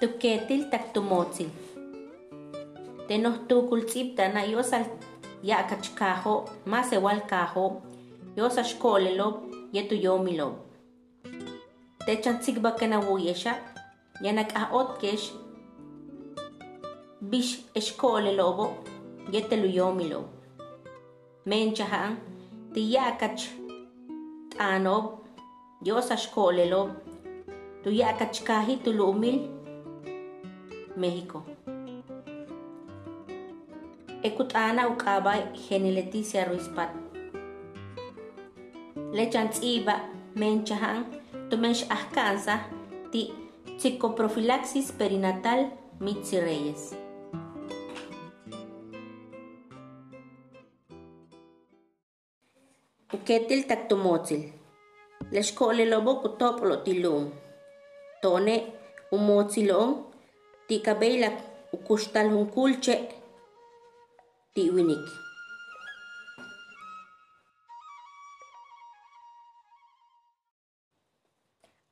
tuketil tak tumotzil. Tenoh tukul tzibta na yosal yakach kajo, mas igual kajo, yosas kolelo, yetu yomilo. Techan tzigba kenawuyesha, yanak aotkesh, bish eshkolelobo, yetelu yomilo. Menchahan, tiyakach tanob, yosas kolelo, tuyakach kahi tulumil, México. Ekutana ukaba Geneleticia Ruiz Pat. Tsiba menchahan tumensh ahkansa ti psicoprofilaxis perinatal Mitzi Reyes. Uketil taktomotzil. Lexkole lobo kutopolo tilum. Tone umotzilon ti kabela kustal hun kulche ti winik.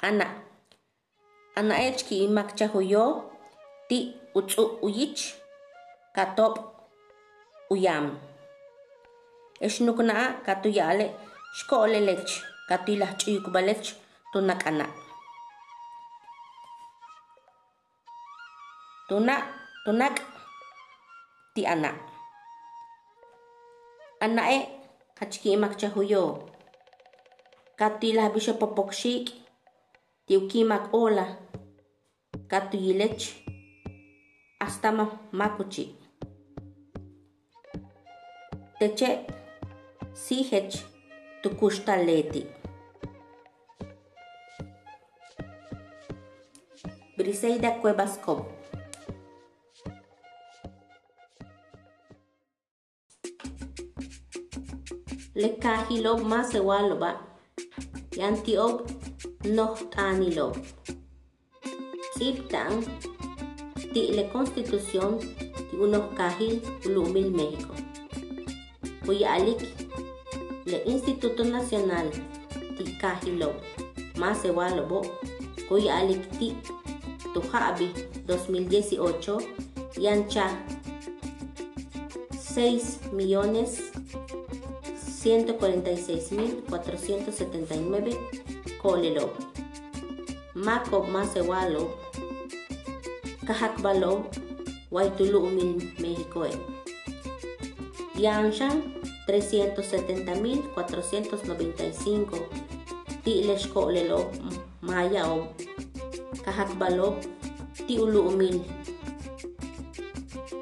Ana, ana echki imak chahuyo ti utsu uyich katop uyam. Eshnukna katuyale shkole lech katilach yukbalech tunak anak. tunak tunak ti anak. Anak e kachki imak chahuyo katila bisho popokshik tiukimak ola katuyilech astama makuchi teche sihech tukushtaleti Briseida Cuevas Cobo lekahilob masewaloba yantiob nohtanilob tziptan ti le constitución ti unos kahil ulumil México. Kuyalik le Instituto Nacional ti kahilob masewalobo kuyalik ti tujabi 2018 yancha 6 millones 146.479 Kolelo, Mako Masewalo, Cajakbalo, Huaytulumil, México. Yanshan 370.495 Tiles Kolelo, Maya o Cajakbalo, Tiulumil,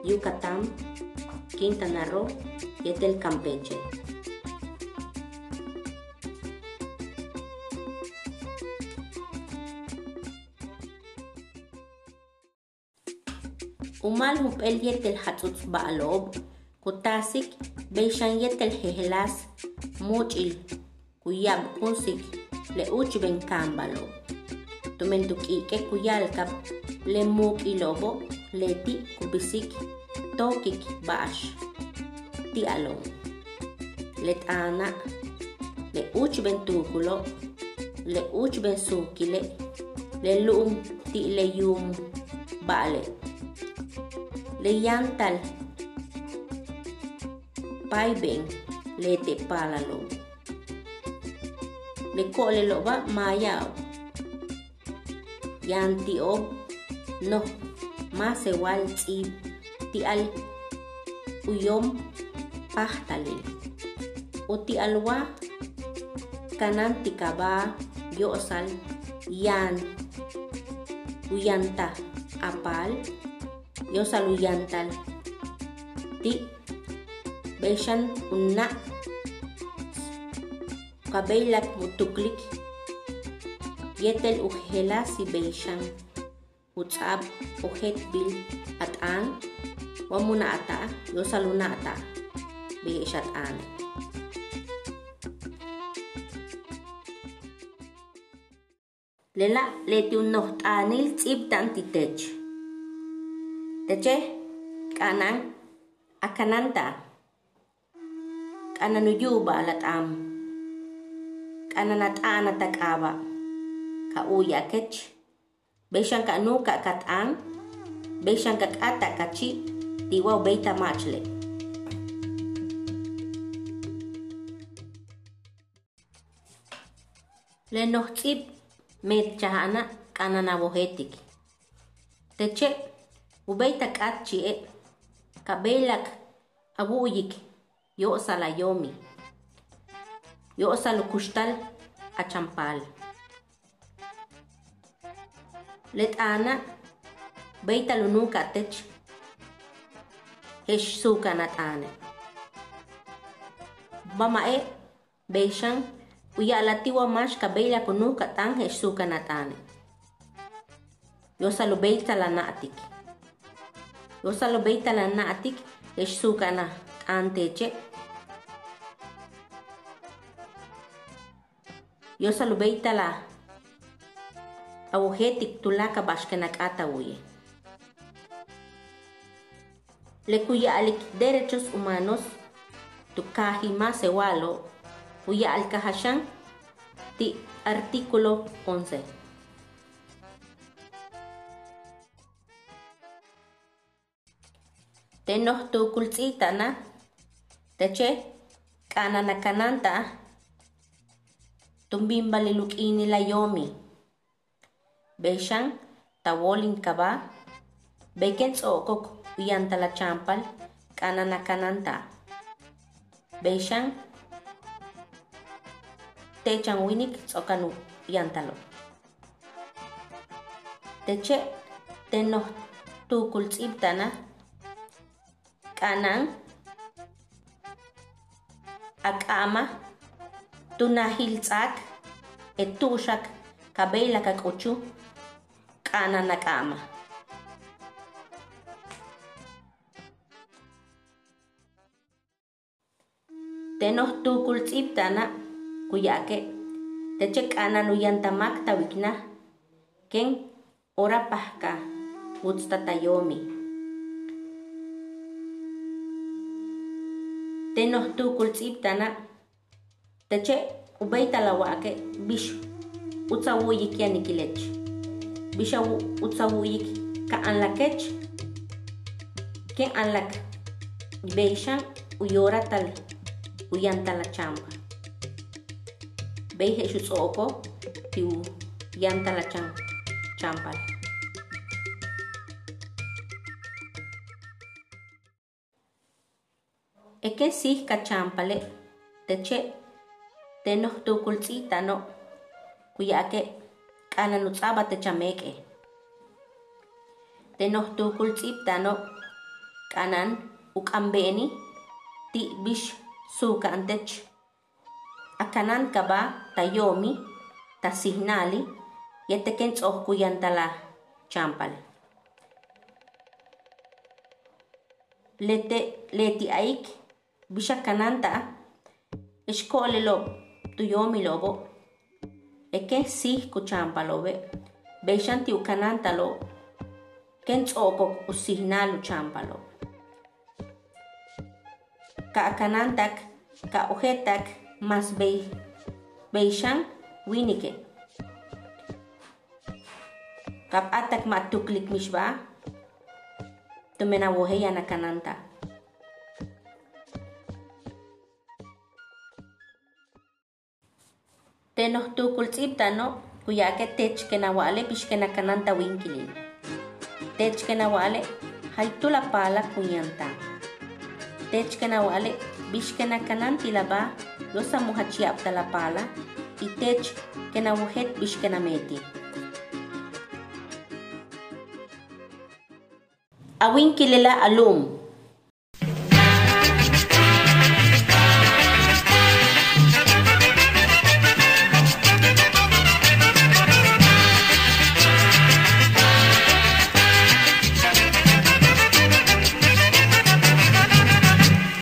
Yucatán, Quintana Roo y el Campeche. Umal hupel yetel hatzutz ba'alob kutasik beishan yetel hehelas much'il kuyab kunsik le uch ben kambalo tumen tuk'ike kuyalkap le muk'ilobo leti kubisik tokik ba'ax ti alon le t'ana le uch ben tukulo le uch ben sukile le lu'um ti le leyantal lete palalo le ba mayao. Yanti ob no más igual ti al uyom pahtalil o ti alwa kanan ti kaba yosal yan uyanta apal Yosaluyantan, ti besan unna kabeilak mutuklik. Yetel ujela si besan utsab ujet bil at'an wamuna ata yosaluna ata beishat ane lela leti anil nohtanil tzib tantitech Tece kanan akananta. Kananuju ba latam kananat takaba ka uya kech. Beshan ka kat katang beshan ka kata kachi tiwa beita machle. Lenokip metchahana kananabohetik teche Ubeytak atchi'e, kabelak awuyik, yo'salayomi, yo'salukuxtal achampal. Let'ana, beytalunun katech, hexsukanat'ane. Bama'e, beixan, uyalatiwa max kabelak unun kat'an hexsukanat'ane. Yo'salubeytalana'tik. Latiwa mash ka beila kunuka tan hesh suka nat ane. Yo salu beita la natik. Yo salu beita la natik hesh suka na anteche. Yo salu beita la agujetik tulaka bashkenakata huye. Le cuya alik derechos humanos tukahima sewalo huya alkahashan ti artículo 11. Tenoh tu kultzitana teche kanana kananta tumbimbali lukini la yomi. Tawolin kaba beken tsokok uyantala champal kanana kananta. Beshan techan winik tsokanu yantalo. Teche tenoh tukul tsibtana kanang akama. Tunahiltzak etusak kabeila kakotxu kanan akama. Tenoz tukul tziptana kuyake. Teche kanan uyan tamak tawikna ken ora pahka utzta tayomi. tenos tu kultzip dana, teche, ubeita lauake, bish, utza huyik ya nikilech. Bisha utza huyik ka anlakech, ke anlak, beishan uyora tal, uyan tala chamba. Beishan shu soko, tiu, uyan tala chamba. Eken sih kachampale, teche, tenoh tukul tzitano, kuyake, kananutzaba techameke. Tenoh tukul tzitano, kanan, ukambeni, ti bish sukantech. Akanan kaba, tayomi, tasihnali, yeteken tzohkuyantala, champale. lete leti aik bisha kananta eshkole lo tuyomi lobo eke si kuchampalobe beishan tiu kanantalo ken tsoko usihnalu champalo ka kanantak ka ojetak mas bei winike. Kap atak matuklik mishba tumena woheya na kananta Teh nohtukultzibta no, kuyake techkenawale pixkenakanan tawinkilin. Techkenawale, haitulapala kuñanta. Techkenawale, bixkenakanan tilaba, yosa mohachiaptalapala, y techkenawohet bixkenameti. Awinkilila alum.